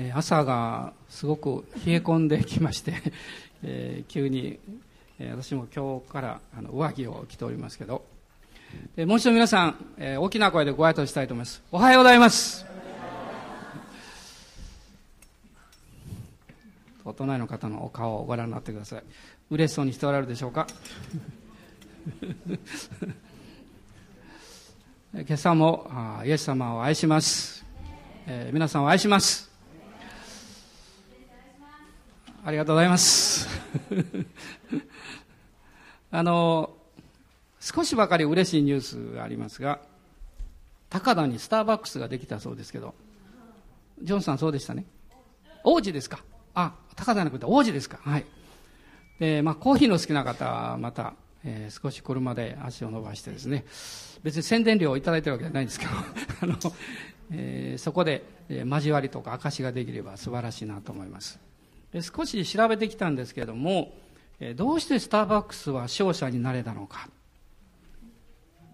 え朝がすごく冷え込んできまして、えー、急に、え、私も今日からあの上着を着ておりますけど、えー、もう一度皆さん、え大きな声でご挨拶したいと思います。おはようございます。お隣の方のお顔をご覧になってください。嬉しそうにしておられるでしょうか 今朝もイエス様を愛します、えー、皆さんを愛しますありがとうございます。あの少しばかり嬉しいニュースがありますが高田にスターバックスができたそうですけどジョンさんそうでしたね。王子ですか？あ高田なくて王子ですか？はい。で、まあ、コーヒーの好きな方はまたえー、少し車で足を伸ばしてですね。別に宣伝料をいただいてるわけじゃないんですけど あの、えー、そこで、えー、交わりとか証ができれば素晴らしいなと思います。少し調べてきたんですけれども、どうしてスターバックスは勝者になれたのか。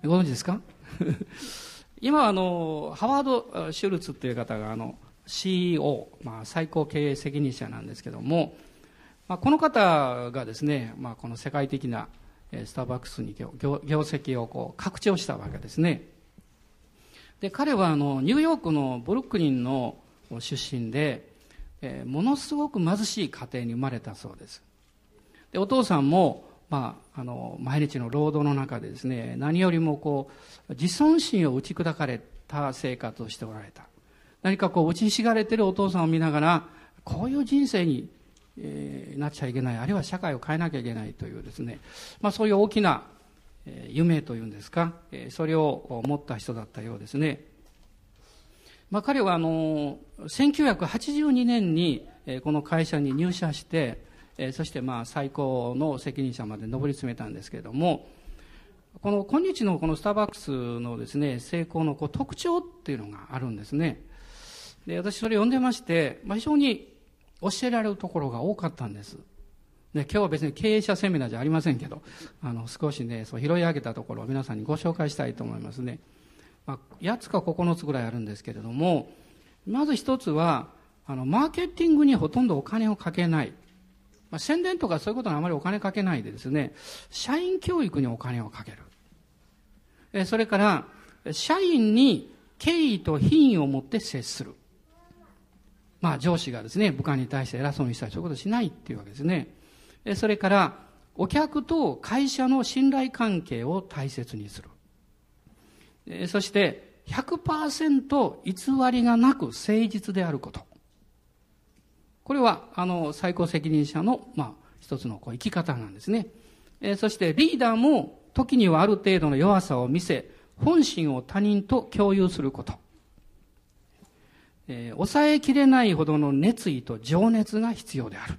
ご存知ですか？今あのハワード・シュルツという方があの CEO、まあ、最高経営責任者なんですけども、まあ、この方がですね、まあ、この世界的なスターバックスに業績をこう拡張したわけですね。で彼はあのニューヨークのブルックリンの出身で、えー、ものすごく貧しい家庭に生まれたそうです。でお父さんも、まあ、あの毎日の労働の中でですね何よりもこう自尊心を打ち砕かれた生活をしておられた。何かこう打ちひしがれてるお父さんを見ながらこういう人生にえー、なっちゃいけないあるいは社会を変えなきゃいけないというですね、まあ、そういう大きな、夢というんですか、それを持った人だったようですね、まあ、彼はあの1982年に、この会社に入社して、そしてまあ最高の責任者まで上り詰めたんですけれどもこの今日のこのスターバックスのですね成功のこう特徴っていうのがあるんですねで私それ読んでまして、まあ、非常に教えられるところが多かったんです。で今日は別に経営者セミナーじゃありませんけど、あの少しね、そう拾い上げたところを皆さんにご紹介したいと思いますね。まあ、8つか9つぐらいあるんですけれども、まず一つは、あの、マーケティングにほとんどお金をかけない。まあ、宣伝とかそういうことにあまりお金かけないでですね、社員教育にお金をかける。えそれから、社員に敬意と品位を持って接する。まあ、上司がですね、部下に対して偉そうにしたり、そういうことしないっていうわけですねえ。それから、お客と会社の信頼関係を大切にする。そして、100%偽りがなく誠実であること。これは、あの、最高責任者の、まあ、一つのこう生き方なんですね。そして、リーダーも、時にはある程度の弱さを見せ、本心を他人と共有すること。えー、抑えきれないほどの熱意と情熱が必要である。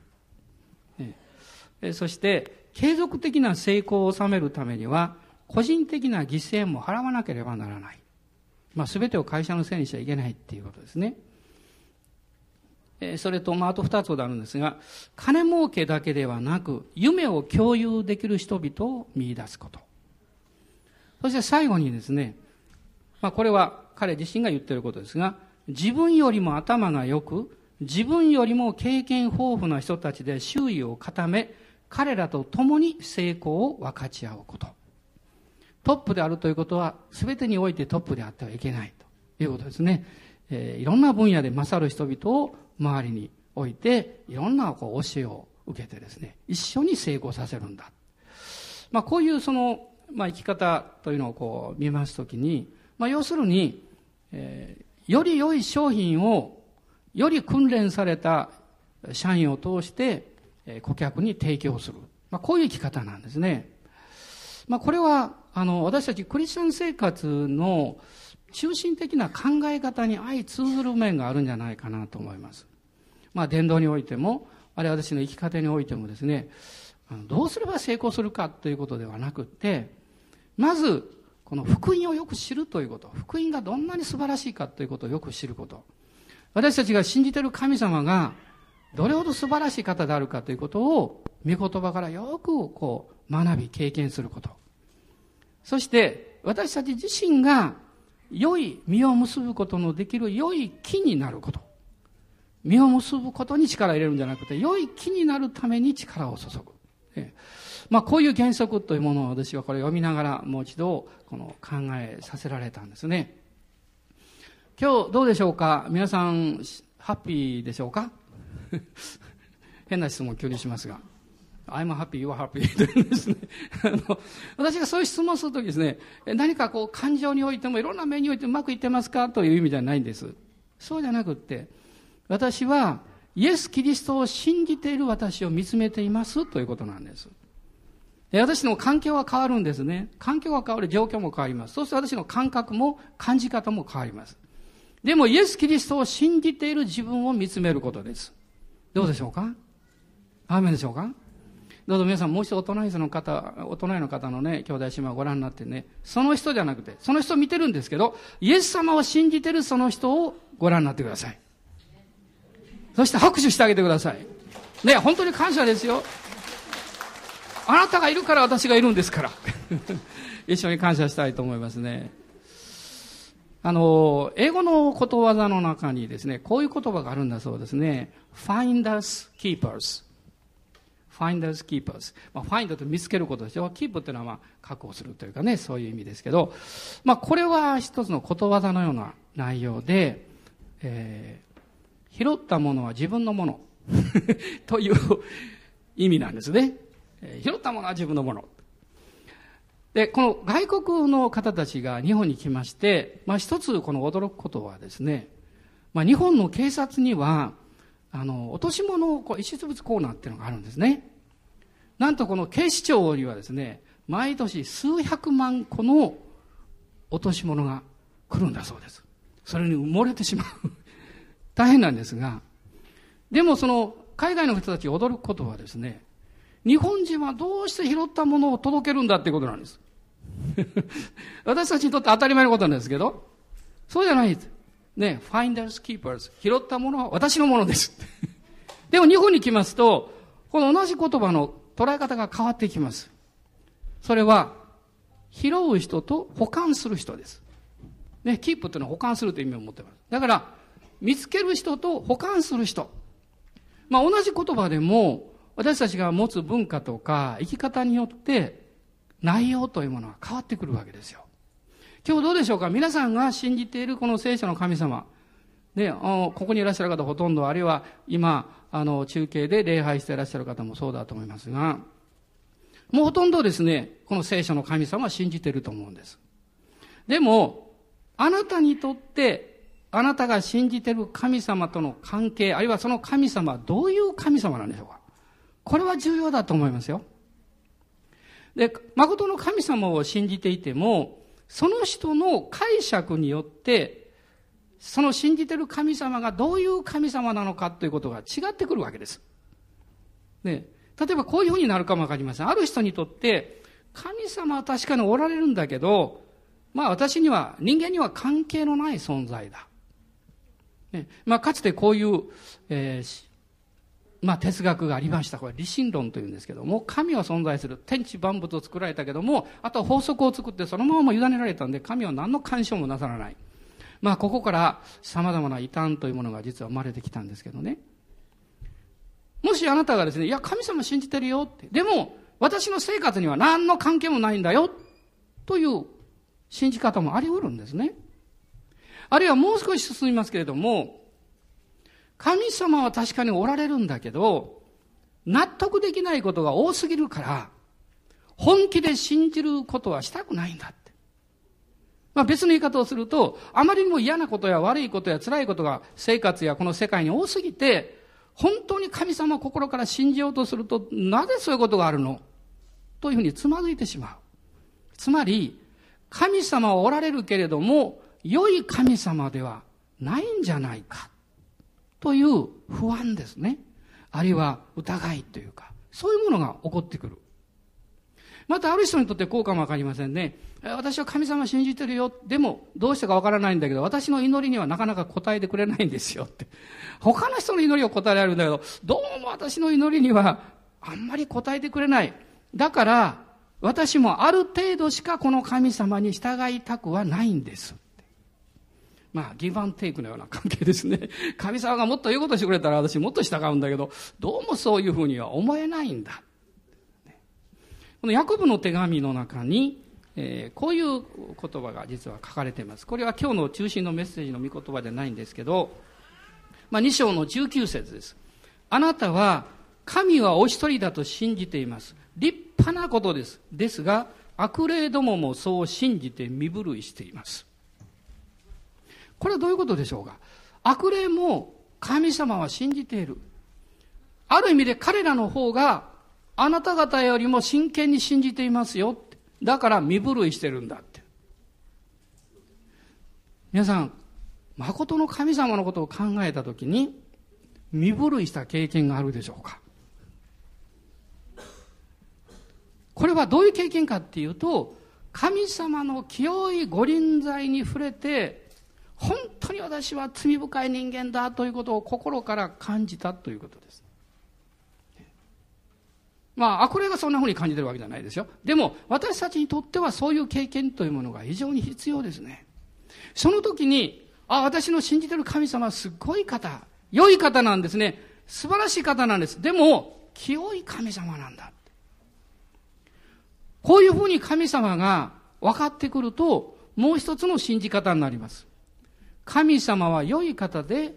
えー、そして、継続的な成功を収めるためには、個人的な犠牲も払わなければならない。まあ、すべてを会社のせいにしちゃいけないっていうことですね。それと、まあ、あと二つほどあるんですが、金儲けだけではなく、夢を共有できる人々を見出すこと。そして最後にですね、まあ、これは彼自身が言っていることですが、自分よりも頭が良く、自分よりも経験豊富な人たちで周囲を固め、彼らと共に成功を分かち合うこと。トップであるということは、全てにおいてトップであってはいけないということですね。えー、いろんな分野で勝る人々を周りに置いて、いろんなこう教えを受けてですね、一緒に成功させるんだ。まあ、こういうその、まあ、生き方というのをこう見ますときに、まあ、要するに、えーより良い商品をより訓練された社員を通して顧客に提供する。まあ、こういう生き方なんですね。まあ、これは、あの、私たちクリスチャン生活の中心的な考え方に相通ずる面があるんじゃないかなと思います。まあ、伝道においても、あるいは私の生き方においてもですね、どうすれば成功するかということではなくて、まず、この福音をよく知るということ、福音がどんなに素晴らしいかということをよく知ること。私たちが信じている神様がどれほど素晴らしい方であるかということを、御言葉からよくこう学び、経験すること。そして、私たち自身が良い実を結ぶことのできる良い木になること。実を結ぶことに力を入れるんじゃなくて、良い木になるために力を注ぐ。えまあ、こういう原則というものを私はこれ読みながらもう一度この考えさせられたんですね。今日どうでしょうか？皆さん、ハッピーでしょうか？変な質問を急にしますが。I'm happy, you are happy というですね。あの、私がそういう質問するときですね、何かこう感情においてもいろんな面においてうまくいってますか？という意味ではないんです。そうじゃなくって、私はイエス・キリストを信じている私を見つめていますということなんです。私の環境は変わるんですね。環境が変わる、状況も変わります。そして私の感覚も感じ方も変わります。でもイエス・キリストを信じている自分を見つめることです。どうでしょうか？アーメンでしょうか？どうぞ皆さんもう一度お隣の方、お隣の方のね、兄弟姉妹をご覧になってね、その人じゃなくて、その人を見てるんですけど、イエス様を信じてるその人をご覧になってください。そして拍手してあげてください。ね、本当に感謝ですよ。あなたがいるから私がいるんですから。一緒に感謝したいと思いますね。あの、英語のことわざの中にですね、こういう言葉があるんだそうですね。finders keepers。Finders keepers。まあ、find と見つけることでしょ。keep っていうのはまあ、確保するというかね、そういう意味ですけど、まあ、これは一つのことわざのような内容で、えー、拾ったものは自分のもの という意味なんですね。拾ったものは自分のもの。で、この外国の方たちが日本に来まして、まあ一つこの驚くことはですね、まあ日本の警察には、あの、落とし物をこう遺失物コーナーっていうのがあるんですね。なんとこの警視庁にはですね、毎年数百万個の落とし物が来るんだそうです。それに埋もれてしまう。大変なんですが、でもその海外の人たち驚くことはですね、日本人はどうして拾ったものを届けるんだっていうことなんです。私たちにとって当たり前のことなんですけど、そうじゃないです。ね、finders keepers。拾ったものは私のものです。でも日本に来ますと、この同じ言葉の捉え方が変わってきます。それは、拾う人と保管する人です。ね、キープっていうのは保管するという意味を持っています。だから、見つける人と保管する人。まあ同じ言葉でも、私たちが持つ文化とか生き方によって内容というものは変わってくるわけですよ。今日どうでしょうか？皆さんが信じているこの聖書の神様。ね、ここにいらっしゃる方ほとんど、あるいは今、あの、中継で礼拝していらっしゃる方もそうだと思いますが、もうほとんどですね、この聖書の神様は信じていると思うんです。でも、あなたにとって、あなたが信じている神様との関係、あるいはその神様はどういう神様なんでしょうか？これは重要だと思いますよ。で、誠の神様を信じていても、その人の解釈によって、その信じてる神様がどういう神様なのかということが違ってくるわけです。ね、例えばこういうふうになるかもわかりません。ある人にとって、神様は確かにおられるんだけど、まあ私には、人間には関係のない存在だ。ね、まあかつてこういう、えー、まあ、哲学がありました。これ、理心論というんですけども、神は存在する。天地万物を作られたけども、あとは法則を作ってそのまま委ねられたんで、神は何の干渉もなさらない。まあ、ここから様々な異端というものが実は生まれてきたんですけどね。もしあなたがですね、いや、神様信じてるよって。でも、私の生活には何の関係もないんだよ。という信じ方もあり得るんですね。あるいはもう少し進みますけれども、神様は確かにおられるんだけど、納得できないことが多すぎるから、本気で信じることはしたくないんだって。まあ別の言い方をすると、あまりにも嫌なことや悪いことや辛いことが生活やこの世界に多すぎて、本当に神様を心から信じようとすると、なぜそういうことがあるの？というふうにつまずいてしまう。つまり、神様はおられるけれども、良い神様ではないんじゃないか。という不安ですね。あるいは疑いというか、そういうものが起こってくる。またある人にとってこうかもわかりませんね。私は神様信じてるよ。でも、どうしてかわからないんだけど、私の祈りにはなかなか答えてくれないんですよって。他の人の祈りを答えられるんだけど、どうも私の祈りにはあんまり答えてくれない。だから、私もある程度しかこの神様に従いたくはないんです。まあ、ギブアンテイクのような関係ですね。神様がもっと言うことしてくれたら私もっと従うんだけど、どうもそういうふうには思えないんだ。このヤコブの手紙の中に、えー、こういう言葉が実は書かれています。これは今日の中心のメッセージの御言葉じゃないんですけど、まあ、2章の19節です。あなたは神はお一人だと信じています。立派なことです。ですが、悪霊どももそう信じて身震いしています。これはどういうことでしょうか？悪霊も神様は信じている。ある意味で彼らの方があなた方よりも真剣に信じていますよ。だから身震いしてるんだって。皆さん、誠の神様のことを考えたときに、身震いした経験があるでしょうか？これはどういう経験かっていうと、神様の清い御臨在に触れて、本当に私は罪深い人間だということを心から感じたということです。まあ、悪霊がそんな風に感じてるわけじゃないですよ。でも、私たちにとってはそういう経験というものが非常に必要ですね。その時に、あ、私の信じてる神様はすごい方、良い方なんですね。素晴らしい方なんです。でも、清い神様なんだ。こういうふうに神様が分かってくると、もう一つの信じ方になります。神様は良い方で、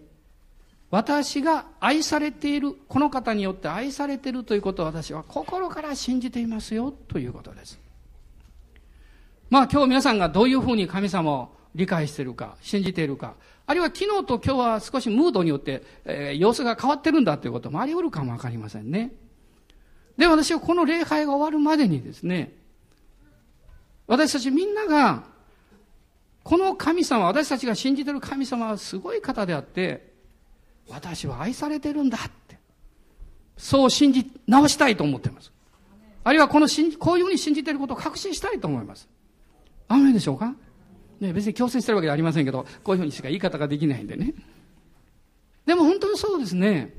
私が愛されている、この方によって愛されているということを私は心から信じていますよ、ということです。まあ今日皆さんがどういうふうに神様を理解しているか、信じているか、あるいは昨日と今日は少しムードによって、えー、様子が変わってるんだということもあり得るかもわかりませんね。で、私はこの礼拝が終わるまでにですね、私たちみんなが、この神様、私たちが信じてる神様はすごい方であって、私は愛されてるんだって。そう信じ直したいと思っています。あるいはこの信じ、こういうふうに信じていることを確信したいと思います。あめでしょうか？ね、別に強制してるわけではありませんけど、こういうふうにしか言い方ができないんでね。でも本当にそうですね。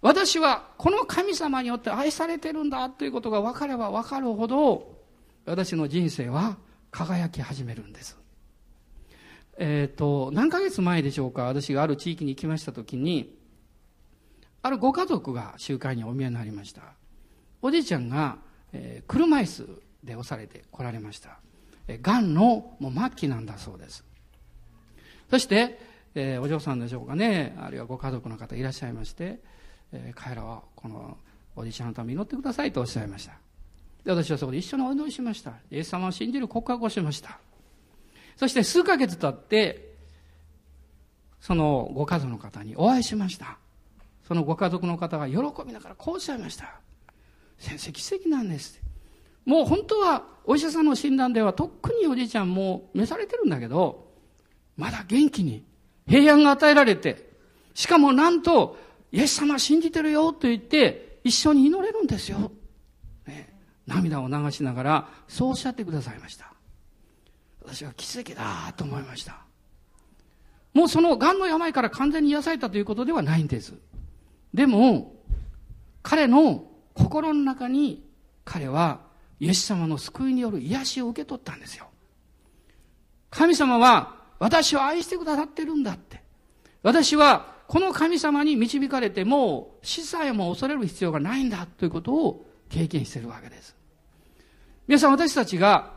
私はこの神様によって愛されてるんだということが分かれば分かるほど、私の人生は輝き始めるんです。えっ、ー、と、何ヶ月前でしょうか、私がある地域に行きましたときに、あるご家族が集会にお見えになりました。おじいちゃんが、えー、車椅子で押されて来られました。えー、癌のもう末期なんだそうです。そして、えー、お嬢さんでしょうかね、あるいはご家族の方いらっしゃいまして、えー、彼らはこのおじいちゃんのために祈ってくださいとおっしゃいました。で、私はそこで一緒にお祈りしました。イエス様を信じる告白をしました。そして数ヶ月経って、そのご家族の方にお会いしました。そのご家族の方が喜びながらこうおっしゃいました。先生、奇跡なんです。もう本当はお医者さんの診断ではとっくにおじいちゃんも召されてるんだけど、まだ元気に平安が与えられて、しかもなんと、イエス様信じてるよと言って、一緒に祈れるんですよ。ね涙を流しながら、そうおっしゃってくださいました。私は奇跡だと思いました。もうその癌の病から完全に癒されたということではないんです。でも、彼の心の中に彼はイエス様の救いによる癒しを受け取ったんですよ。神様は私を愛してくださってるんだって。私はこの神様に導かれても死さえも恐れる必要がないんだということを経験しているわけです。皆さん私たちが、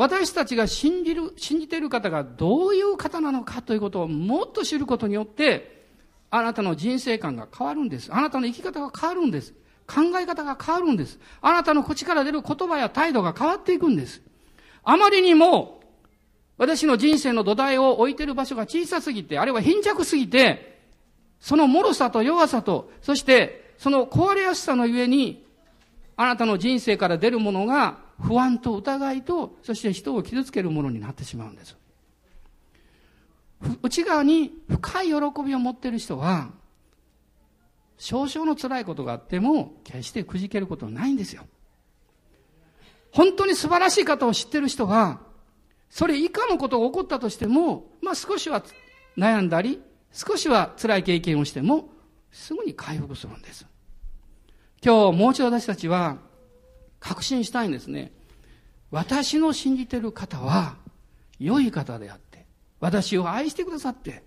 私たちが信じる、信じている方がどういう方なのかということをもっと知ることによって、あなたの人生観が変わるんです。あなたの生き方が変わるんです。考え方が変わるんです。あなたの口から出る言葉や態度が変わっていくんです。あまりにも、私の人生の土台を置いている場所が小さすぎて、あるいは貧弱すぎて、その脆さと弱さと、そしてその壊れやすさのゆえに、あなたの人生から出るものが不安と疑いと、そして人を傷つけるものになってしまうんです。内側に深い喜びを持っている人は、少々の辛いことがあっても、決してくじけることはないんですよ。本当に素晴らしい方を知っている人は、それ以下のことが起こったとしても、まあ少しは悩んだり、少しは辛い経験をしても、すぐに回復するんです。今日もう一度私たちは確信したいんですね。私の信じている方は良い方であって、私を愛してくださって、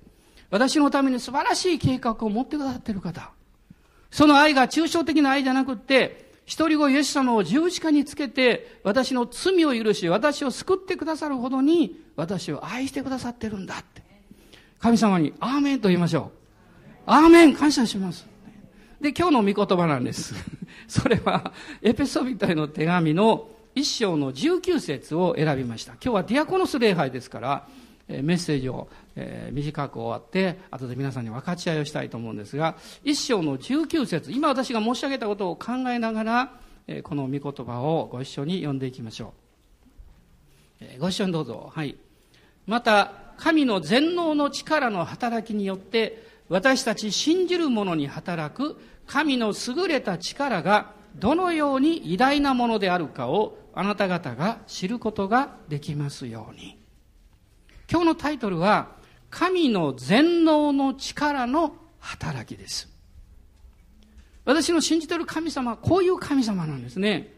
私のために素晴らしい計画を持ってくださっている方。その愛が抽象的な愛じゃなくって、一人子イエス様を十字架につけて、私の罪を許し、私を救ってくださるほどに、私を愛してくださってるんだって。神様に、アーメンと言いましょう。アーメン感謝します。で、今日の御言葉なんです。それは、エペソビトへの手紙の一章の19節を選びました。今日はディアコノス礼拝ですから、メッセージを、え、短く終わって、後で皆さんに分かち合いをしたいと思うんですが、一章の19節今私が申し上げたことを考えながら、え、この御言葉をご一緒に読んでいきましょう。え、ご一緒にどうぞ。はい。また、神の全能の力の働きによって、私たち信じる者に働く神の優れた力がどのように偉大なものであるかをあなた方が知ることができますように。今日のタイトルは、神の全能の力の働きです。私の信じている神様はこういう神様なんですね。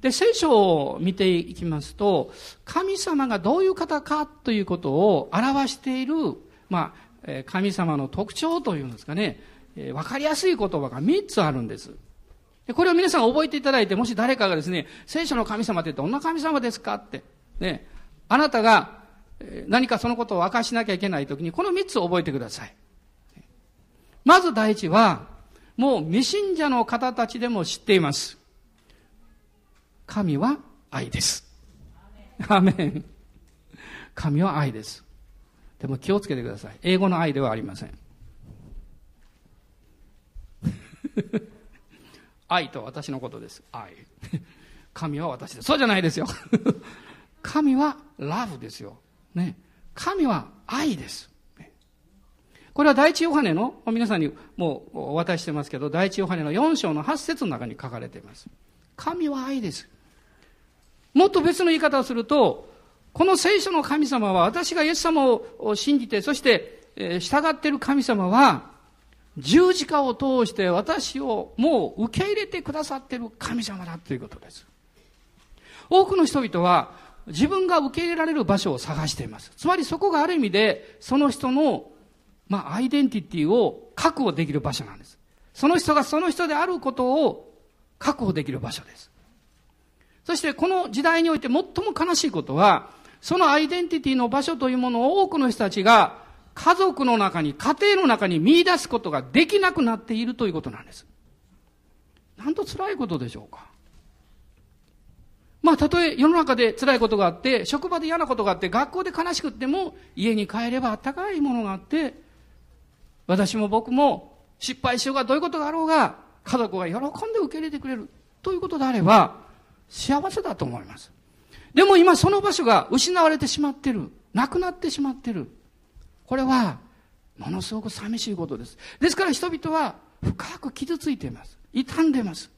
で、聖書を見ていきますと、神様がどういう方かということを表している、まあ、神様の特徴というんですかね、えー、わかりやすい言葉が3つあるんです。でこれを皆さん覚えていただいて、もし誰かがですね、聖書の神様ってどんな神様ですかって、ね、あなたが何かそのことを明かしなきゃいけないときに、この3つを覚えてください。まず第一は、もう未信者の方たちでも知っています。神は愛です。アメン。神は愛です。でも気をつけてください。英語の愛ではありません。愛と私のことです。愛。神は私です。そうじゃないですよ。神はラブですよ。ね。神は愛です。これは第一ヨハネの、皆さんにもうお渡ししてますけど、第一ヨハネの4章の8節の中に書かれています。神は愛です。もっと別の言い方をすると、この聖書の神様は、私がイエス様を信じて、そして、従っている神様は、十字架を通して私をもう受け入れてくださっている神様だということです。多くの人々は自分が受け入れられる場所を探しています。つまりそこがある意味でその人の、まあ、アイデンティティを確保できる場所なんです。その人がその人であることを確保できる場所です。そしてこの時代において最も悲しいことは、そのアイデンティティの場所というものを多くの人たちが家族の中に、家庭の中に見出すことができなくなっているということなんです。なんと辛いことでしょうか。まあ、たとえ世の中で辛いことがあって、職場で嫌なことがあって、学校で悲しくっても、家に帰ればあったかいものがあって、私も僕も失敗しようがどういうことがあろうが、家族が喜んで受け入れてくれるということであれば、幸せだと思います。でも今その場所が失われてしまってる。なくなってしまってる。これは、ものすごく寂しいことです。ですから人々は深く傷ついています。傷んでいます。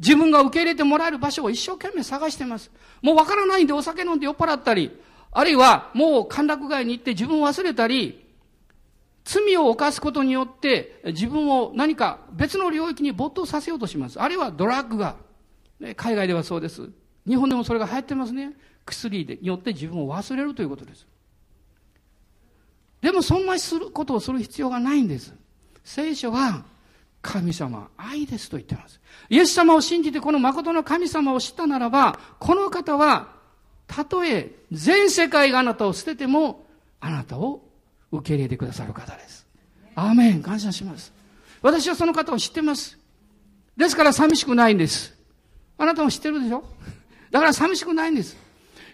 自分が受け入れてもらえる場所を一生懸命探してます。もうわからないんでお酒飲んで酔っ払ったり、あるいはもう歓楽街に行って自分を忘れたり、罪を犯すことによって自分を何か別の領域に没頭させようとします。あるいはドラッグが、海外ではそうです。日本でもそれが流行ってますね。薬によって自分を忘れるということです。でもそんなすることをする必要がないんです。聖書は神様愛ですと言ってます。イエス様を信じてこの誠の神様を知ったならば、この方はたとえ全世界があなたを捨ててもあなたを受け入れてくださる方です。アーメン感謝します。私はその方を知ってます。ですから寂しくないんです。あなたも知ってるでしょ？だから寂しくないんです。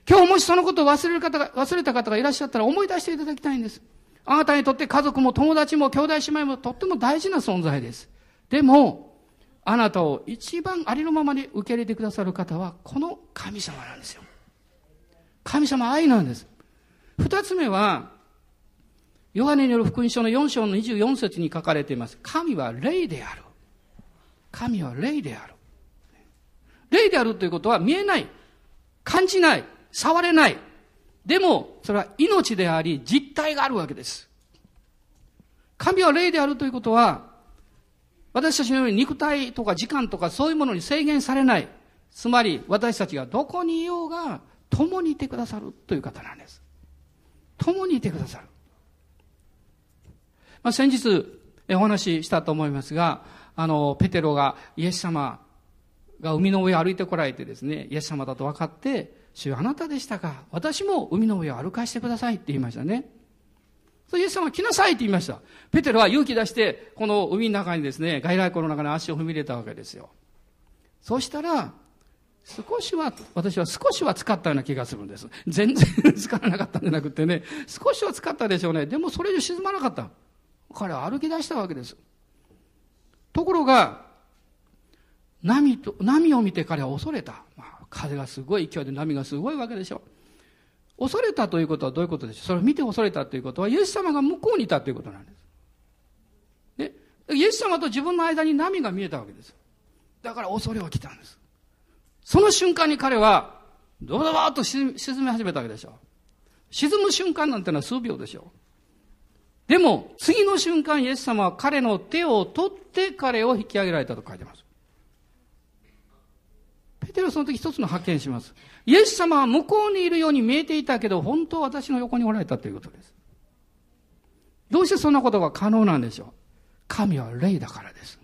今日もしそのことを忘れる方が、忘れた方がいらっしゃったら思い出していただきたいんです。あなたにとって家族も友達も兄弟姉妹もとっても大事な存在です。でも、あなたを一番ありのままに受け入れてくださる方は、この神様なんですよ。神様愛なんです。二つ目は、ヨハネによる福音書の4章の24節に書かれています。神は霊である。神は霊である。霊であるということは見えない、感じない、触れない。でも、それは命であり、実体があるわけです。神は霊であるということは、私たちのように肉体とか時間とかそういうものに制限されない。つまり、私たちがどこにいようが、共にいてくださるという方なんです。共にいてくださる。まあ、先日、お話ししたと思いますが、あの、ペテロがイエス様が海の上を歩いてこられてですね、イエス様だと分かって、主あなたでしたか？私も海の上を歩かしてくださいって言いましたね。そイエス様来なさいって言いました。ペテロは勇気出して、この海の中にですね、外来湖の中に足を踏み入れたわけですよ。そうしたら、少しは、私は少しは使ったような気がするんです。全然使わなかったんじゃなくてね、少しは使ったでしょうね。でもそれ以上沈まなかった。彼は歩き出したわけです。ところが、波と、波を見て彼は恐れた。まあ、風がすごい勢いで波がすごいわけでしょ。恐れたということはどういうことでしょう？それを見て恐れたということは、イエス様が向こうにいたということなんです。ね。イエス様と自分の間に波が見えたわけです。だから恐れは来たんです。その瞬間に彼は、ドバドバーと沈み始めたわけでしょ。沈む瞬間なんてのは数秒でしょう。でも、次の瞬間、イエス様は彼の手を取って彼を引き上げられたと書いてます。ペテロその時一つの発見します。イエス様は向こうにいるように見えていたけど、本当は私の横におられたということです。どうしてそんなことが可能なんでしょう？神は霊だからです。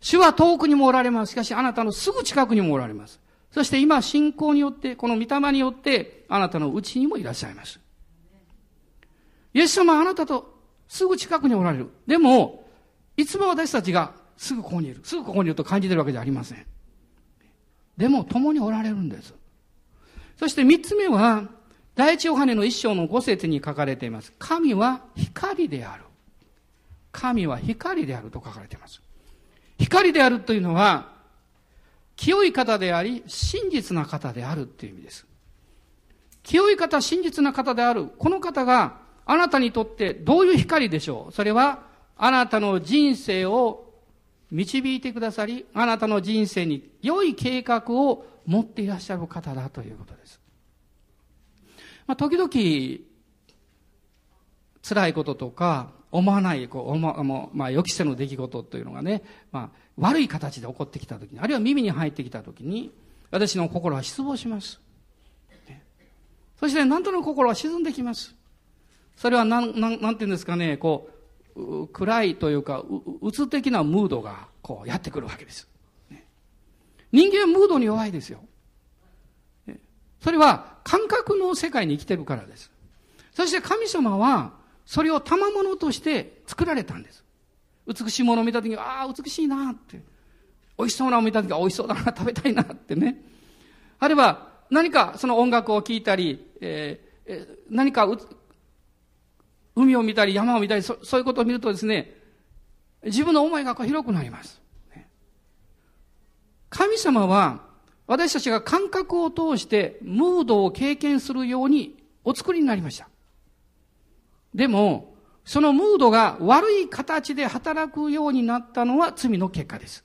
主は遠くにもおられます。しかしあなたのすぐ近くにもおられます。そして今信仰によって、この御霊によって、あなたのうちにもいらっしゃいます。イエス様はあなたとすぐ近くにおられる。でも、いつも私たちがすぐここにいる。すぐここにいると感じてるわけじゃありません。でも、共におられるんです。そして三つ目は、第一ヨハネの一章の五節に書かれています。神は光である。神は光であると書かれています。光であるというのは、清い方であり、真実な方であるという意味です。清い方、真実な方である。この方があなたにとってどういう光でしょうそれは、あなたの人生を導いてくださり、あなたの人生に良い計画を持っていらっしゃる方だということです。まあ、時々、辛いこととか、思わない、こう、思もまあ、予期せぬ出来事というのがね、まあ、悪い形で起こってきたときに、あるいは耳に入ってきたときに、私の心は失望します。そして、なんとなく心は沈んできます。それはなん、なん、なんていうんですかね、こう、暗いというか、う、つ的なムードが、こう、やってくるわけです。人間はムードに弱いですよ。それは、感覚の世界に生きてるからです。そして神様は、それを賜物として作られたんです。美しいものを見たときに、ああ、美しいなって。美味しそうなのを見たときは、美味しそうだな、食べたいなってね。あるいは、何かその音楽を聴いたり、えーえ、何か海を見たり山を見たりそ、そういうことを見るとですね、自分の思いが広くなります。神様は、私たちが感覚を通してムードを経験するようにお作りになりました。でも、そのムードが悪い形で働くようになったのは罪の結果です。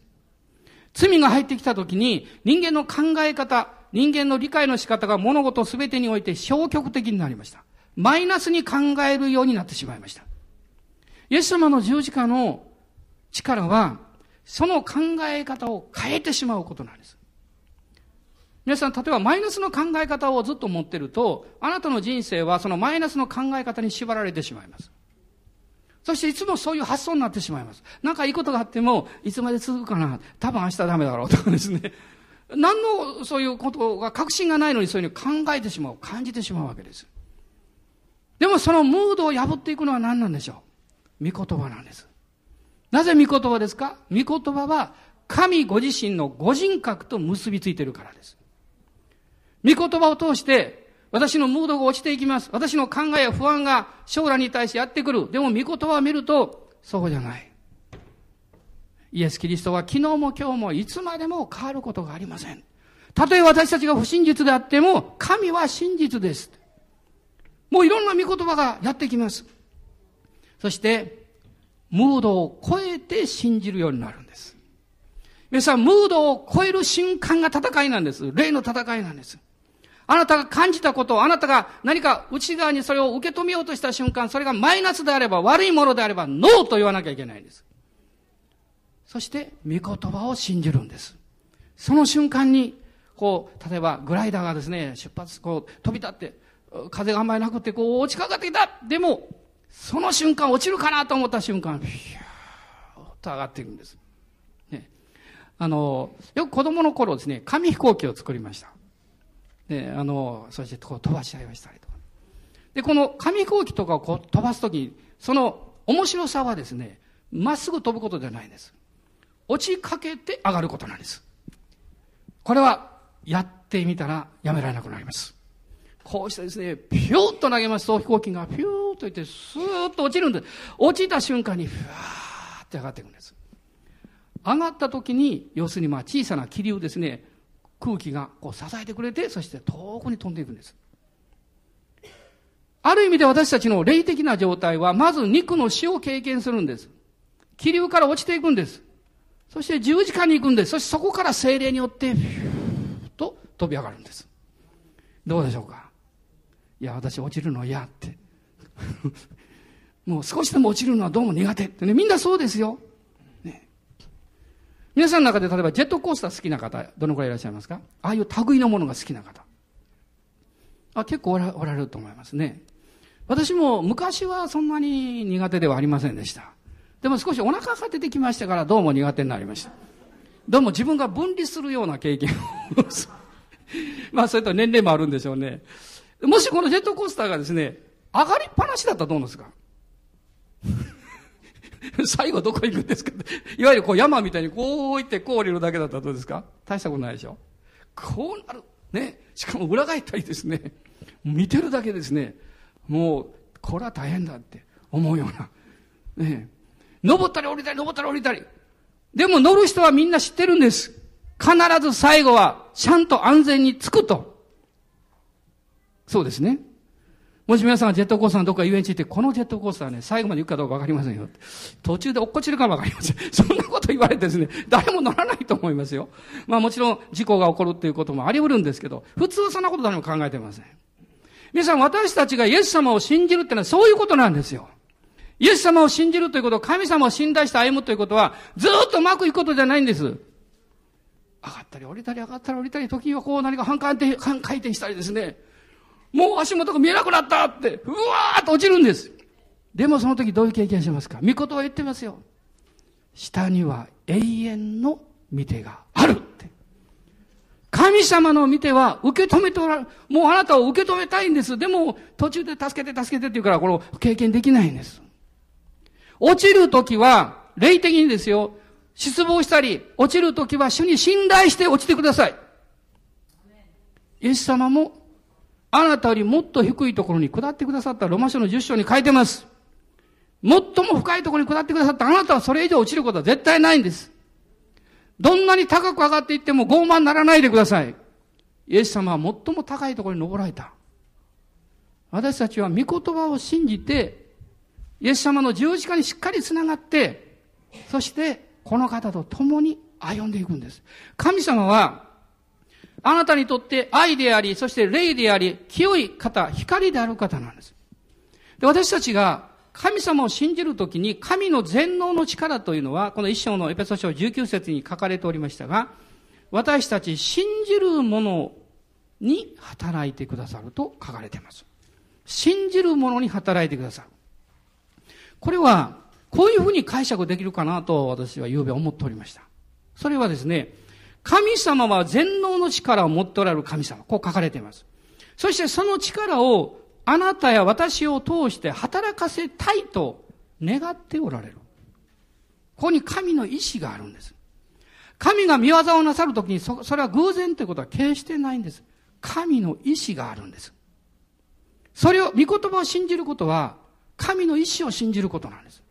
罪が入ってきたときに人間の考え方、人間の理解の仕方が物事すべてにおいて消極的になりました。マイナスに考えるようになってしまいました。イエス様の十字架の力は、その考え方を変えてしまうことなんです。皆さん、例えばマイナスの考え方をずっと持ってると、あなたの人生はそのマイナスの考え方に縛られてしまいます。そしていつもそういう発想になってしまいます。なんかいいことがあっても、いつまで続くかな多分明日ダメだろうとかですね。何のそういうことが確信がないのにそういうふうに考えてしまう、感じてしまうわけです。でもそのムードを破っていくのは何なんでしょう？御言葉なんです。なぜ御言葉ですか？御言葉は神ご自身のご人格と結びついているからです。御言葉を通して私のムードが落ちていきます。私の考えや不安が将来に対してやってくる。でも御言葉を見るとそうじゃない。イエス・キリストは昨日も今日もいつまでも変わることがありません。たとえ私たちが不真実であっても神は真実です。もういろんな御言葉がやってきます。そして、ムードを超えて信じるようになるんです。皆さん、ムードを超える瞬間が戦いなんです。霊の戦いなんです。あなたが感じたことを、あなたが何か内側にそれを受け止めようとした瞬間、それがマイナスであれば、悪いものであれば、ノーと言わなきゃいけないんです。そして、御言葉を信じるんです。その瞬間に、こう、例えばグライダーがですね、出発、こう、飛び立って、風があんまりなくて、こう落ちかかってきたでも、その瞬間落ちるかなと思った瞬間、ひゅーっと上がっていくんです。ね。あの、よく子供の頃ですね、紙飛行機を作りました。で、あの、そしてこう飛ばし合いをしたりとか。で、この紙飛行機とかをこう飛ばすときに、その面白さはですね、まっすぐ飛ぶことではないんです。落ちかけて上がることなんです。これはやってみたらやめられなくなります。こうしてですね、ピューッと投げますと飛行機がピューッといって、スーッと落ちるんです。落ちた瞬間に、ふわーって上がっていくんです。上がった時に、要するにまあ小さな気流ですね、空気がこう支えてくれて、そして遠くに飛んでいくんです。ある意味で私たちの霊的な状態は、まず肉の死を経験するんです。気流から落ちていくんです。そして十字架に行くんです。そしてそこから精霊によって、ふーっと飛び上がるんです。どうでしょうか？いや、私落ちるの嫌って。もう少しでも落ちるのはどうも苦手ってね、みんなそうですよ。ね。皆さんの中で例えばジェットコースター好きな方、どのくらいいらっしゃいますか？ああいう類のものが好きな方。あ、結構おらおられると思いますね。私も昔はそんなに苦手ではありませんでした。でも少しお腹が出てきましたからどうも苦手になりました。どうも自分が分離するような経験を まあそれと年齢もあるんでしょうね。もしこのジェットコースターがですね、上がりっぱなしだったらどうなんですか？最後どこ行くんですか？いわゆるこう山みたいにこう行ってこう降りるだけだったらどうですか？大したことないでしょ？こうなる。ね。しかも裏返ったりですね。見てるだけですね。もう、これは大変だって思うような。ね。登ったり降りたり、登ったり降りたり。でも乗る人はみんな知ってるんです。必ず最後はちゃんと安全に着くと。そうですね。もし皆さんがジェットコースターのどっか遊園地行って、このジェットコースターね、最後まで行くかどうかわかりませんよ。途中で落っこちるかもわかりません。そんなこと言われてですね、誰も乗らないと思いますよ。まあもちろん事故が起こるっていうこともあり得るんですけど、普通そんなこと誰も考えてません。皆さん、私たちがイエス様を信じるってのはそういうことなんですよ。イエス様を信じるということ、神様を信頼して歩むということは、ずっとうまくいくことじゃないんです。上がったり降りたり上がったり降りたり、時にはこう何か半回転、半回転したりですね。もう足元が見えなくなったって、うわーっと落ちるんです。でもその時どういう経験しますか？御言葉言ってますよ。下には永遠の見てがあるって。神様の見ては受け止めておられる。もうあなたを受け止めたいんです。でも途中で助けて助けてって言うからこれを経験できないんです。落ちる時は霊的にですよ。失望したり、落ちる時は主に信頼して落ちてください。イエス様もあなたよりもっと低いところに下ってくださったロマ書の10章に書いてます。最も深いところに下ってくださったあなたはそれ以上落ちることは絶対ないんです。どんなに高く上がっていっても傲慢ならないでください。イエス様は最も高いところに登られた。私たちは御言葉を信じて、イエス様の十字架にしっかりつながって、そしてこの方と共に歩んでいくんです。神様は、あなたにとって愛であり、そして霊であり、清い方、光である方なんです。で私たちが神様を信じるときに神の全能の力というのは、この一章のエペソ書19節に書かれておりましたが、私たち信じる者に働いてくださると書かれています。信じる者に働いてくださる。これは、こういうふうに解釈できるかなと私は昨べ思っておりました。それはですね、神様は全能の力を持っておられる神様。こう書かれています。そしてその力をあなたや私を通して働かせたいと願っておられる。ここに神の意志があるんです。神が見業をなさるときにそ、それは偶然ということは決してないんです。神の意志があるんです。それを、御言葉を信じることは、神の意志を信じることなんです。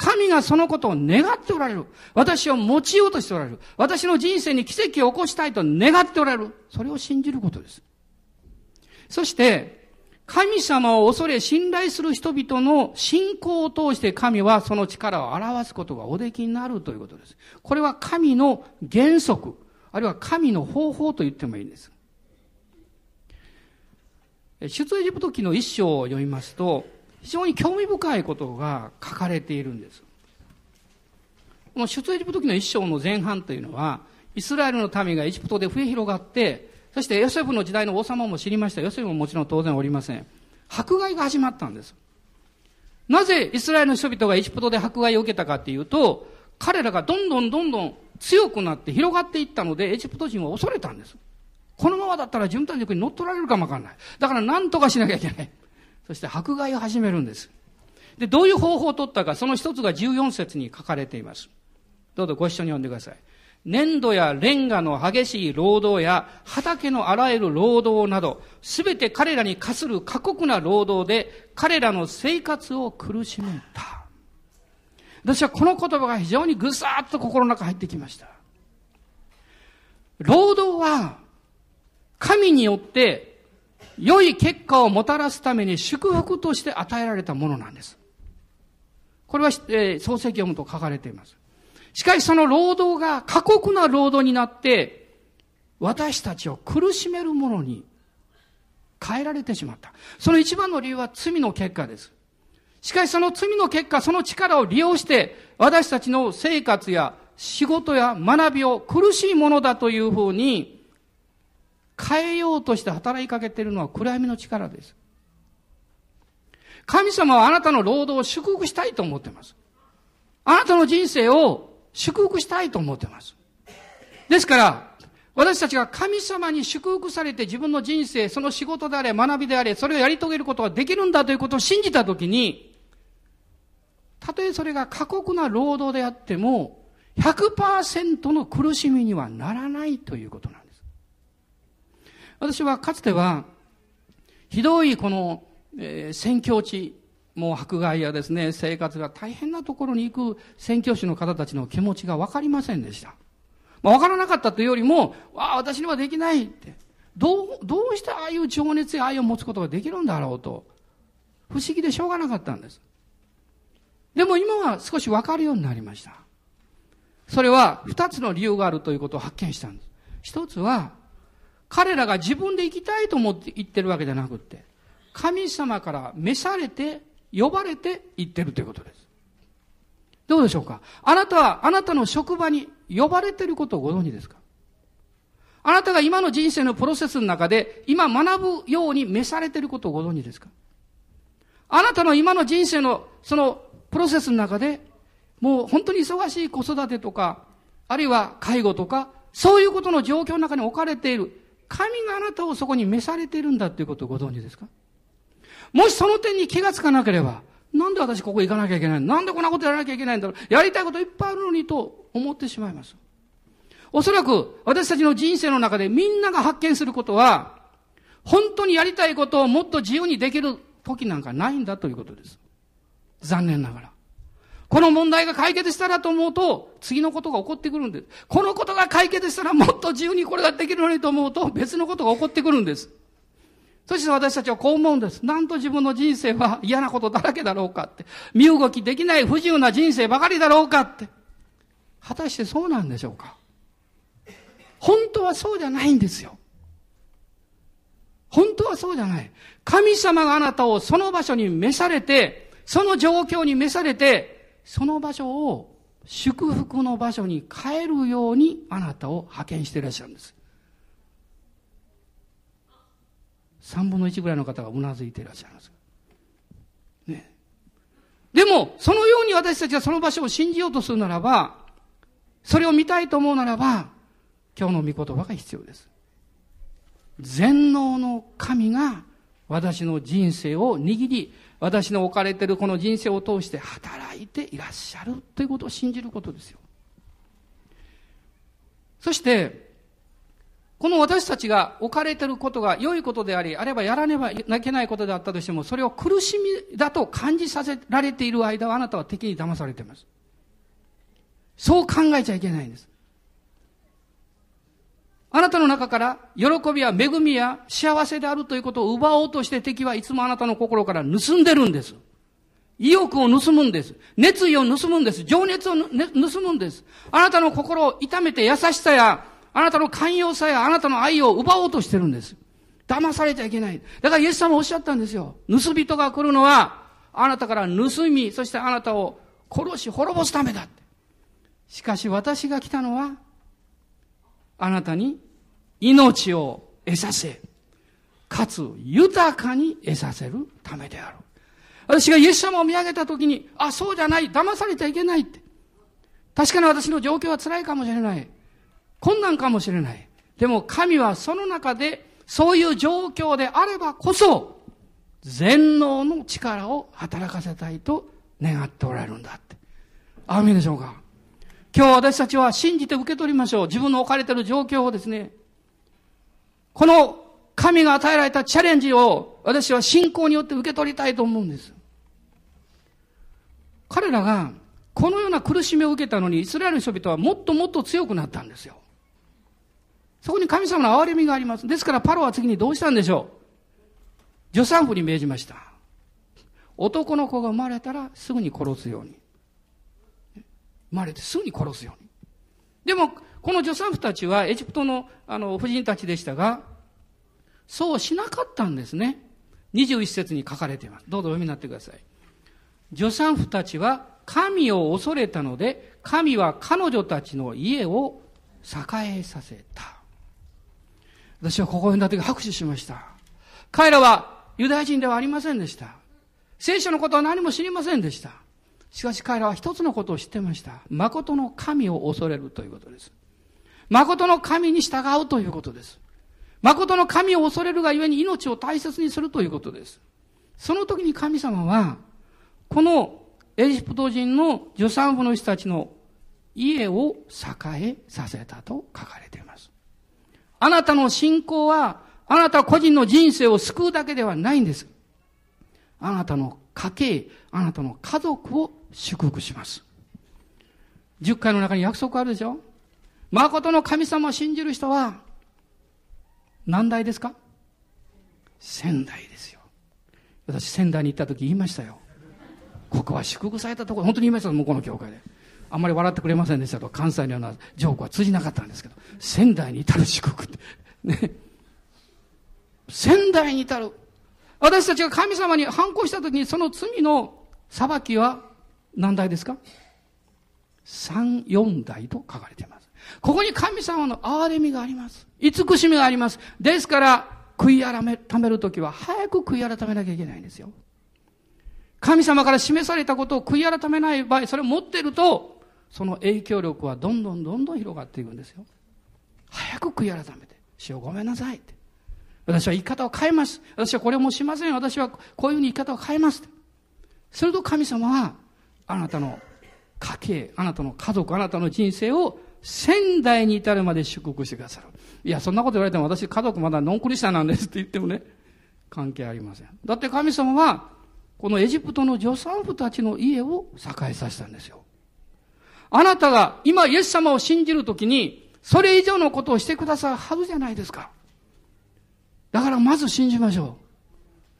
神がそのことを願っておられる。私を持ちようとしておられる。私の人生に奇跡を起こしたいと願っておられる。それを信じることです。そして、神様を恐れ信頼する人々の信仰を通して神はその力を表すことがおできになるということです。これは神の原則、あるいは神の方法と言ってもいいんです。出エジプト記の一章を読みますと、非常に興味深いことが書かれているんです。この出エジプト記の一章の前半というのは、イスラエルの民がエジプトで増え広がって、そしてヨセフの時代の王様も知りました。ヨセフももちろん当然おりません。迫害が始まったんです。なぜイスラエルの人々がエジプトで迫害を受けたかっていうと、彼らがどんどんどんどん強くなって広がっていったので、エジプト人は恐れたんです。このままだったら自分たちの国に乗っ取られるかもわかんない。だから何とかしなきゃいけない。そして迫害を始めるんです。で、どういう方法を取ったか、その一つが14節に書かれています。どうぞご一緒に読んでください。粘土やレンガの激しい労働や畑のあらゆる労働など、すべて彼らに課する過酷な労働で彼らの生活を苦しめた。私はこの言葉が非常にぐさっと心の中入ってきました。労働は神によって良い結果をもたらすために祝福として与えられたものなんです。これは、えー、創世記を読むと書かれています。しかしその労働が過酷な労働になって、私たちを苦しめるものに変えられてしまった。その一番の理由は罪の結果です。しかしその罪の結果、その力を利用して、私たちの生活や仕事や学びを苦しいものだというふうに変えようとして働きかけているのは暗闇の力です。神様はあなたの労働を祝福したいと思ってます。あなたの人生を祝福したいと思ってます。ですから、私たちが神様に祝福されて自分の人生、その仕事であれ、学びであれ、それをやり遂げることができるんだということを信じたときに、たとえそれが過酷な労働であっても、100%の苦しみにはならないということなんです。私はかつては、ひどいこの、えー、宣教地、もう迫害やですね、生活が大変なところに行く宣教師の方たちの気持ちがわかりませんでした。まあ、わからなかったというよりも、ああ、私にはできないって。どう、どうしてああいう情熱や愛を持つことができるんだろうと、不思議でしょうがなかったんです。でも今は少しわかるようになりました。それは二つの理由があるということを発見したんです。一つは、彼らが自分で行きたいと思って行ってるわけじゃなくて、神様から召されて、呼ばれて行ってるということです。どうでしょうか？あなたは、あなたの職場に呼ばれてることをご存知ですか？あなたが今の人生のプロセスの中で、今学ぶように召されてることをご存知ですか？あなたの今の人生のそのプロセスの中で、もう本当に忙しい子育てとか、あるいは介護とか、そういうことの状況の中に置かれている。神があなたをそこに召されているんだということをご存知ですか？もしその点に気がつかなければ、なんで私ここ行かなきゃいけないなんでこんなことやらなきゃいけないんだろう？やりたいこといっぱいあるのにと思ってしまいます。おそらく私たちの人生の中でみんなが発見することは、本当にやりたいことをもっと自由にできる時なんかないんだということです。残念ながら。この問題が解決したらと思うと、次のことが起こってくるんです。このことが解決したらもっと自由にこれができるのにと思うと、別のことが起こってくるんです。そして私たちはこう思うんです。なんと自分の人生は嫌なことだらけだろうかって。身動きできない不自由な人生ばかりだろうかって。果たしてそうなんでしょうか？本当はそうじゃないんですよ。本当はそうじゃない。神様があなたをその場所に召されて、その状況に召されて、その場所を祝福の場所に変えるようにあなたを派遣していらっしゃるんです。3分の1ぐらいの方がうなずいていらっしゃいます。ね。でも、そのように私たちがその場所を信じようとするならば、それを見たいと思うならば、今日の御言葉が必要です。全能の神が私の人生を握り、私の置かれているこの人生を通して働いていらっしゃるということを信じることですよ。そして、この私たちが置かれていることが良いことであり、あればやらねばいけないことであったとしても、それを苦しみだと感じさせられている間はあなたは敵に騙されています。そう考えちゃいけないんです。あなたの中から喜びや恵みや幸せであるということを奪おうとして敵はいつもあなたの心から盗んでるんです。意欲を盗むんです。熱意を盗むんです。情熱を、ね、盗むんです。あなたの心を痛めて優しさや、あなたの寛容さや、あなたの愛を奪おうとしてるんです。騙されちゃいけない。だからイエス様おっしゃったんですよ。盗人が来るのは、あなたから盗み、そしてあなたを殺し滅ぼすためだって。しかし私が来たのは、あなたに命を得させ、かつ豊かに得させるためである。私がイエス様を見上げたときに、あ、そうじゃない、騙されちゃいけないって。確かに私の状況は辛いかもしれない。困難かもしれない。でも神はその中で、そういう状況であればこそ、全能の力を働かせたいと願っておられるんだって。あみでしょうか？今日私たちは信じて受け取りましょう。自分の置かれている状況をですね。この神が与えられたチャレンジを私は信仰によって受け取りたいと思うんです。彼らがこのような苦しみを受けたのにイスラエルの人々はもっともっと強くなったんですよ。そこに神様の憐れみがあります。ですからパロは次にどうしたんでしょう助産婦に命じました。男の子が生まれたらすぐに殺すように。生まれてすぐに殺すように。でも、この助産婦たちはエジプトのあの婦人たちでしたが、そうしなかったんですね。21節に書かれています。どうぞお読みになってください。助産婦たちは神を恐れたので、神は彼女たちの家を栄えさせた。私はここを読んだ時拍手しました。彼らはユダヤ人ではありませんでした。聖書のことは何も知りませんでした。しかし彼らは一つのことを知ってました。誠の神を恐れるということです。誠の神に従うということです。誠の神を恐れるがゆえに命を大切にするということです。その時に神様は、このエジプト人の助産婦の人たちの家を栄えさせたと書かれています。あなたの信仰は、あなた個人の人生を救うだけではないんです。あなたの家計、あなたの家族を祝福します。十回の中に約束あるでしょ？誠の神様を信じる人は、何代ですか？仙台ですよ。私仙台に行った時言いましたよ。ここは祝福されたところ、本当に言いました向こうの教会で。あんまり笑ってくれませんでしたと、関西のようなジョークは通じなかったんですけど、仙台に至る祝福って。ね。仙台に至る。私たちが神様に反抗した時にその罪の裁きは何代ですか？三、四代と書かれています。ここに神様の憐れみがあります。慈しみがあります。ですから、悔い改め、ためるときは早く悔い改めなきゃいけないんですよ。神様から示されたことを悔い改めない場合、それを持っていると、その影響力はどんどんどんどん広がっていくんですよ。早く悔い改めて、主をごめんなさいって。私は生き方を変えます。私はこれもしません。私はこういうふうに生き方を変えます。すると神様は、あなたの家計、あなたの家族、あなたの人生を仙台に至るまで祝福してくださる。いや、そんなこと言われても私家族まだノンクリスチャンなんですって言ってもね、関係ありません。だって神様は、このエジプトの助産婦たちの家を栄えさせたんですよ。あなたが今イエス様を信じるときに、それ以上のことをしてくださるはずじゃないですか。だからまず信じましょ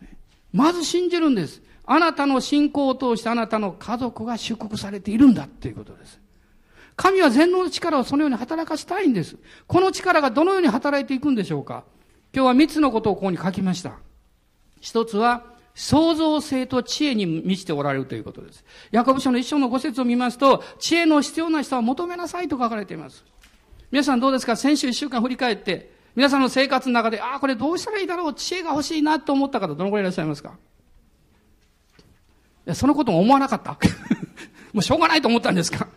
う。まず信じるんです。あなたの信仰を通してあなたの家族が祝福されているんだっていうことです。神は全能の力をそのように働かしたいんです。この力がどのように働いていくんでしょうか今日は三つのことをここに書きました。一つは、創造性と知恵に満ちておられるということです。ヤコブ書の一章の五節を見ますと、知恵の必要な人は求めなさいと書かれています。皆さんどうですか？先週一週間振り返って、皆さんの生活の中で、ああ、これどうしたらいいだろう、知恵が欲しいなと思った方、どのくらいいらっしゃいますか、そのことも思わなかった もうしょうがないと思ったんですか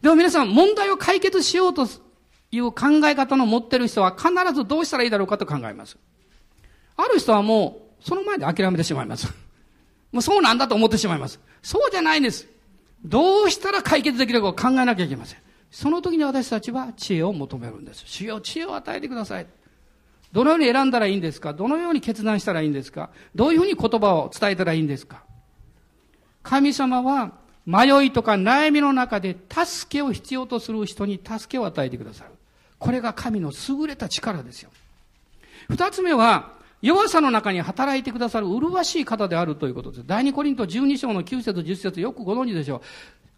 でも皆さん、問題を解決しようという考え方の持ってる人は必ずどうしたらいいだろうかと考えます。ある人はもう、その前で諦めてしまいます。もうそうなんだと思ってしまいます。そうじゃないんです。どうしたら解決できるかを考えなきゃいけません。その時に私たちは知恵を求めるんです。主よ、知恵を与えてください。どのように選んだらいいんですかどのように決断したらいいんですかどういうふうに言葉を伝えたらいいんですか神様は迷いとか悩みの中で助けを必要とする人に助けを与えてくださる。これが神の優れた力ですよ。二つ目は、弱さの中に働いてくださる麗しい方であるということです。第二コリント12章の9節10節よくご存知でしょう。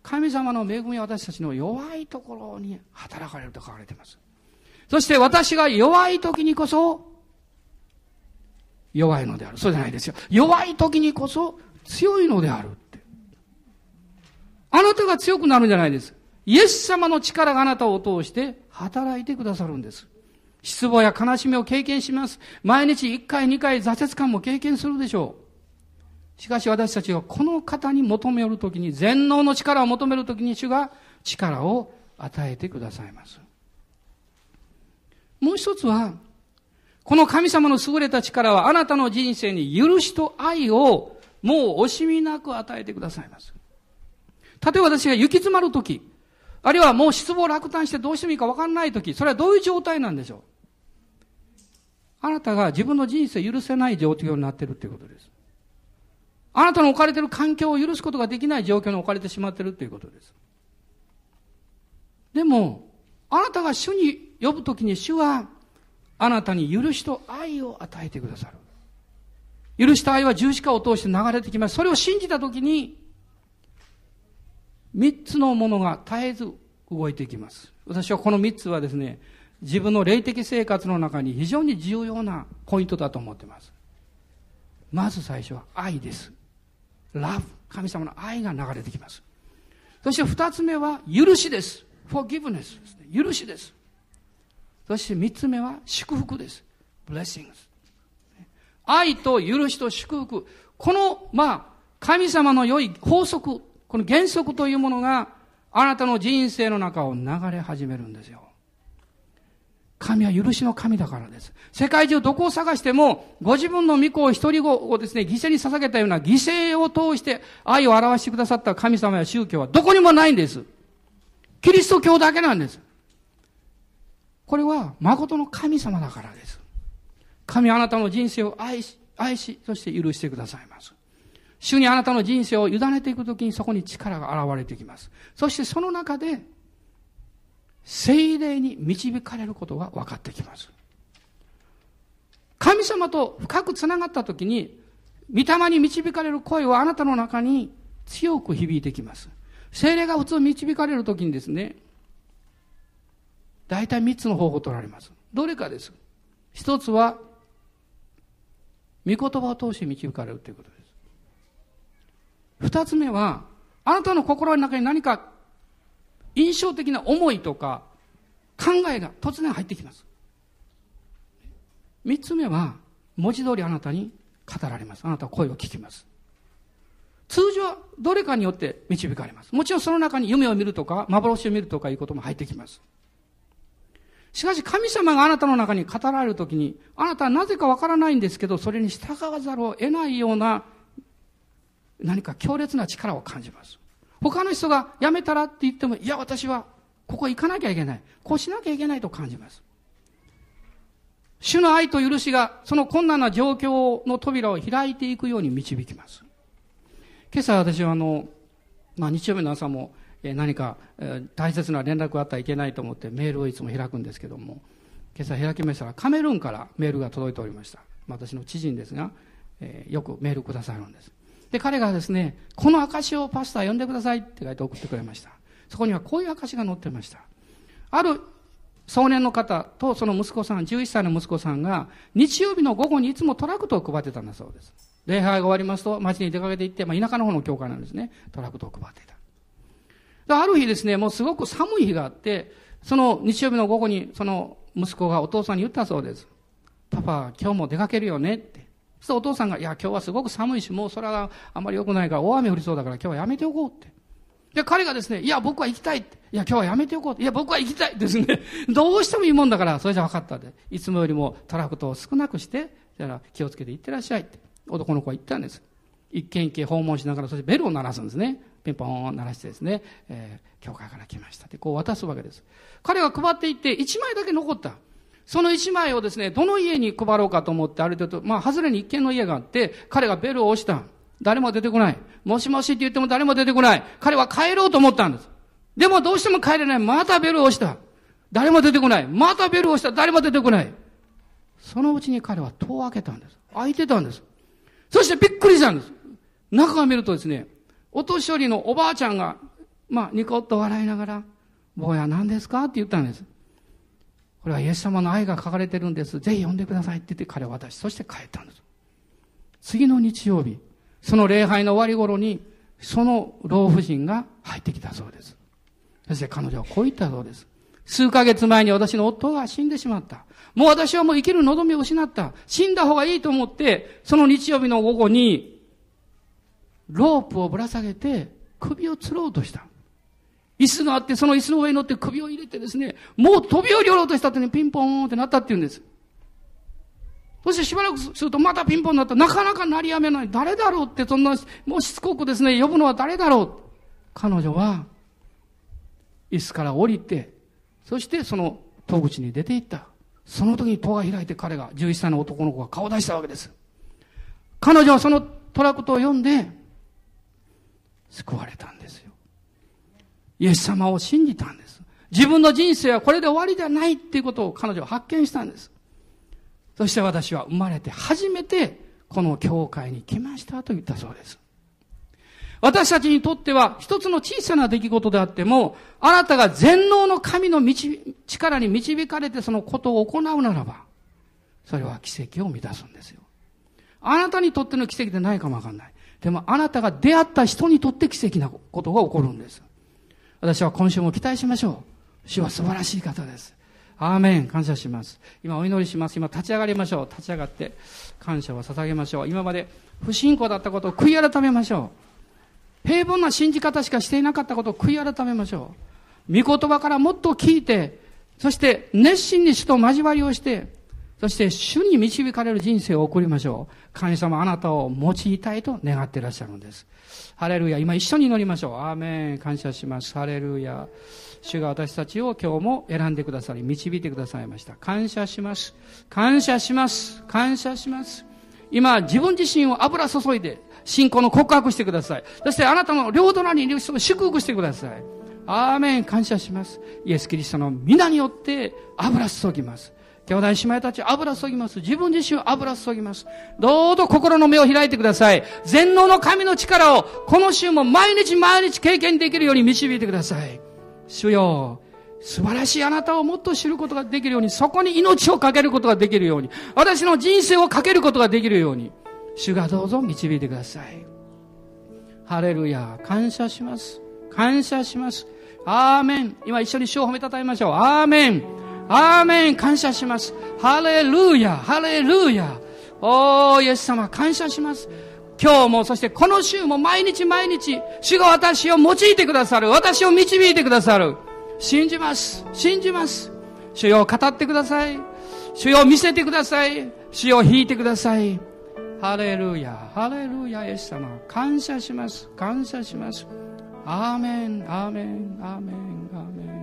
神様の恵みは私たちの弱いところに働かれると書かれています。そして私が弱い時にこそ、弱いのである。そうじゃないですよ。弱い時にこそ強いのである。あなたが強くなるんじゃないです。イエス様の力があなたを通して働いてくださるんです。失望や悲しみを経験します。毎日1回2回挫折感も経験するでしょう。しかし私たちはこの方に求めるときに、全能の力を求めるときに主が力を与えてくださいます。もう一つは、この神様の優れた力はあなたの人生に許しと愛をもう惜しみなく与えてくださいます。例えば私が行き詰まるとき、あるいはもう失望落胆してどうしてもいいか分かんないとき、それはどういう状態なんでしょう？あなたが自分の人生を許せない状況になっているということです。あなたの置かれている環境を許すことができない状況に置かれてしまっているということです。でも、あなたが主に呼ぶときに主は、あなたに許しと愛を与えてくださる。許した愛は十字架を通して流れてきます。それを信じたときに、三つのものが絶えず動いていきます。私はこの三つはですね、自分の霊的生活の中に非常に重要なポイントだと思っています。まず最初は愛です。ラブ。神様の愛が流れてきます。そして二つ目は許しです。forgiveness ですね。許しです。そして三つ目は祝福です。blessings。愛と許しと祝福。この、まあ、神様の良い法則、この原則というものがあなたの人生の中を流れ始めるんですよ。神は許しの神だからです。世界中どこを探しても、ご自分の御子を一人子をですね、犠牲に捧げたような犠牲を通して愛を表してくださった神様や宗教はどこにもないんです。キリスト教だけなんです。これは誠の神様だからです。神あなたの人生を愛し、愛し、そして許してくださいます。主にあなたの人生を委ねていくときにそこに力が現れてきます。そしてその中で、精霊に導かれることが分かってきます。神様と深くつながったときに、御霊に導かれる声はあなたの中に強く響いてきます。精霊が普通導かれるときにですね、大体3つの方法を取られます。どれかです。一つは、御言葉を通して導かれるということです。二つ目は、あなたの心の中に何か印象的な思いとか考えが突然入ってきます。三つ目は、文字通りあなたに語られます。あなたは声を聞きます。通常、どれかによって導かれます。もちろんその中に夢を見るとか、幻を見るとかいうことも入ってきます。しかし神様があなたの中に語られるときに、あなたはなぜかわからないんですけど、それに従わざるを得ないような何か強烈な力を感じます。他の人が辞めたらって言っても、いや、私はここ行かなきゃいけない。こうしなきゃいけないと感じます。主の愛と許しが、その困難な状況の扉を開いていくように導きます。今朝私はあの、まあ日曜日の朝も、え何か、え大切な連絡があったらいけないと思ってメールをいつも開くんですけども、今朝開きましたらカメルーンからメールが届いておりました。私の知人ですが、えー、よくメールくださるんです。で、彼がですね、この証をパスタ読んでくださいって書いて送ってくれました。そこにはこういう証が載ってました。ある少年の方とその息子さん、11歳の息子さんが、日曜日の午後にいつもトラクトを配ってたんだそうです。礼拝が終わりますと、街に出かけて行って、まあ、田舎の方の教会なんですね。トラクトを配っていた。ある日ですね、もうすごく寒い日があって、その日曜日の午後に、その息子がお父さんに言ったそうです。パパ、今日も出かけるよねって。そお父さんが、いや、今日はすごく寒いし、もう空があまり良くないから大雨降りそうだから今日はやめておこうって。で、彼がですね、いや、僕は行きたいって。いや、今日はやめておこうって。いや、僕は行きたいですね。どうしてもいいもんだから、それじゃ分かったで。いつもよりもトラクトを少なくして、じゃあ気をつけて行ってらっしゃいって。男の子は言ったんです。一軒一軒訪問しながら、そしてベルを鳴らすんですね。ピンポン鳴らしてですね、えー、教会から来ましたって、こう渡すわけです。彼が配っていって、一枚だけ残った。その一枚をですね、どの家に配ろうかと思って、ある程度、まあ、外れに一軒の家があって、彼がベルを押した。誰も出てこない。もしもしって言っても誰も出てこない。彼は帰ろうと思ったんです。でもどうしても帰れない。またベルを押した。誰も出てこない。またベルを押した。誰も出てこない。そのうちに彼は戸を開けたんです。開いてたんです。そしてびっくりしたんです。中を見るとですね、お年寄りのおばあちゃんが、まあ、ニコッと笑いながら、坊や何ですか？って言ったんです。これはイエス様の愛が書かれてるんです。ぜひ読んでくださいって言って彼は渡し、そして帰ったんです。次の日曜日、その礼拝の終わり頃に、その老婦人が入ってきたそうです。そして彼女はこう言ったそうです。数ヶ月前に私の夫が死んでしまった。もう私はもう生きる望みを失った。死んだ方がいいと思って、その日曜日の午後に、ロープをぶら下げて、首を吊ろうとした。椅子があって、その椅子の上に乗って首を入れてですね、もう飛び降りようとした後にピンポーンってなったって言うんです。そしてしばらくするとまたピンポンになった。なかなか鳴りやめない。誰だろうって、そんな、もうしつこくですね、呼ぶのは誰だろう。彼女は、椅子から降りて、そしてその戸口に出て行った。その時に戸が開いて彼が、11歳の男の子が顔を出したわけです。彼女はそのトラクトを読んで、救われたんですよ。イエス様を信じたんです。自分の人生はこれで終わりではないっていうことを彼女は発見したんです。そして私は生まれて初めてこの教会に来ましたと言ったそうです。私たちにとっては一つの小さな出来事であっても、あなたが全能の神の力に導かれてそのことを行うならば、それは奇跡を満たすんですよ。あなたにとっての奇跡でないかもわかんない。でもあなたが出会った人にとって奇跡なことが起こるんです。私は今週も期待しましょう。主は素晴らしい方です。アーメン。感謝します。今お祈りします。今立ち上がりましょう。立ち上がって感謝を捧げましょう。今まで不信仰だったことを悔い改めましょう。平凡な信じ方しかしていなかったことを悔い改めましょう。御言葉からもっと聞いて、そして熱心に主と交わりをして、そして主に導かれる人生を送りましょう。神様あなたを用いたいと願っていらっしゃるんです。ハレルヤ。今一緒に祈りましょう。アーメン。感謝します。ハレルヤ。主が私たちを今日も選んでくださり、導いてくださいました。感謝します。感謝します。感謝します。今、自分自身を油注いで、信仰の告白してください。そしてあなたの両隣にいる人を祝福してください。アーメン感謝します。イエス・キリストの皆によって油注ぎます。兄弟姉妹たち油注ぎます。自分自身油注ぎます。どうぞ心の目を開いてください。全能の神の力をこの週も毎日毎日経験できるように導いてください。主よ、素晴らしいあなたをもっと知ることができるように、そこに命をかけることができるように、私の人生をかけることができるように、主がどうぞ導いてください。ハレルヤ。感謝します。感謝します。アーメン。今一緒に主を褒めたたえましょう。アーメン。アーメン。感謝します。ハレルヤ。ハレルヤ。おー、イエス様、感謝します。今日も、そしてこの週も毎日毎日、主が私を用いてくださる。私を導いてくださる。信じます。信じます。主よ語ってください。主よ見せてください。主よ引いてください。ハレルヤ、ハレルヤ、イエス様。感謝します。感謝します。アーメン、アーメン、アーメン、アーメン。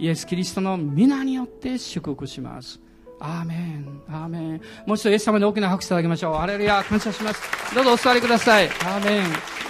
イエス・キリストの皆によって祝福します。アーメン、アーメン。もう一度イエス様に大きな拍手いただきましょう。アレルヤ、感謝します。どうぞお座りください。アーメン。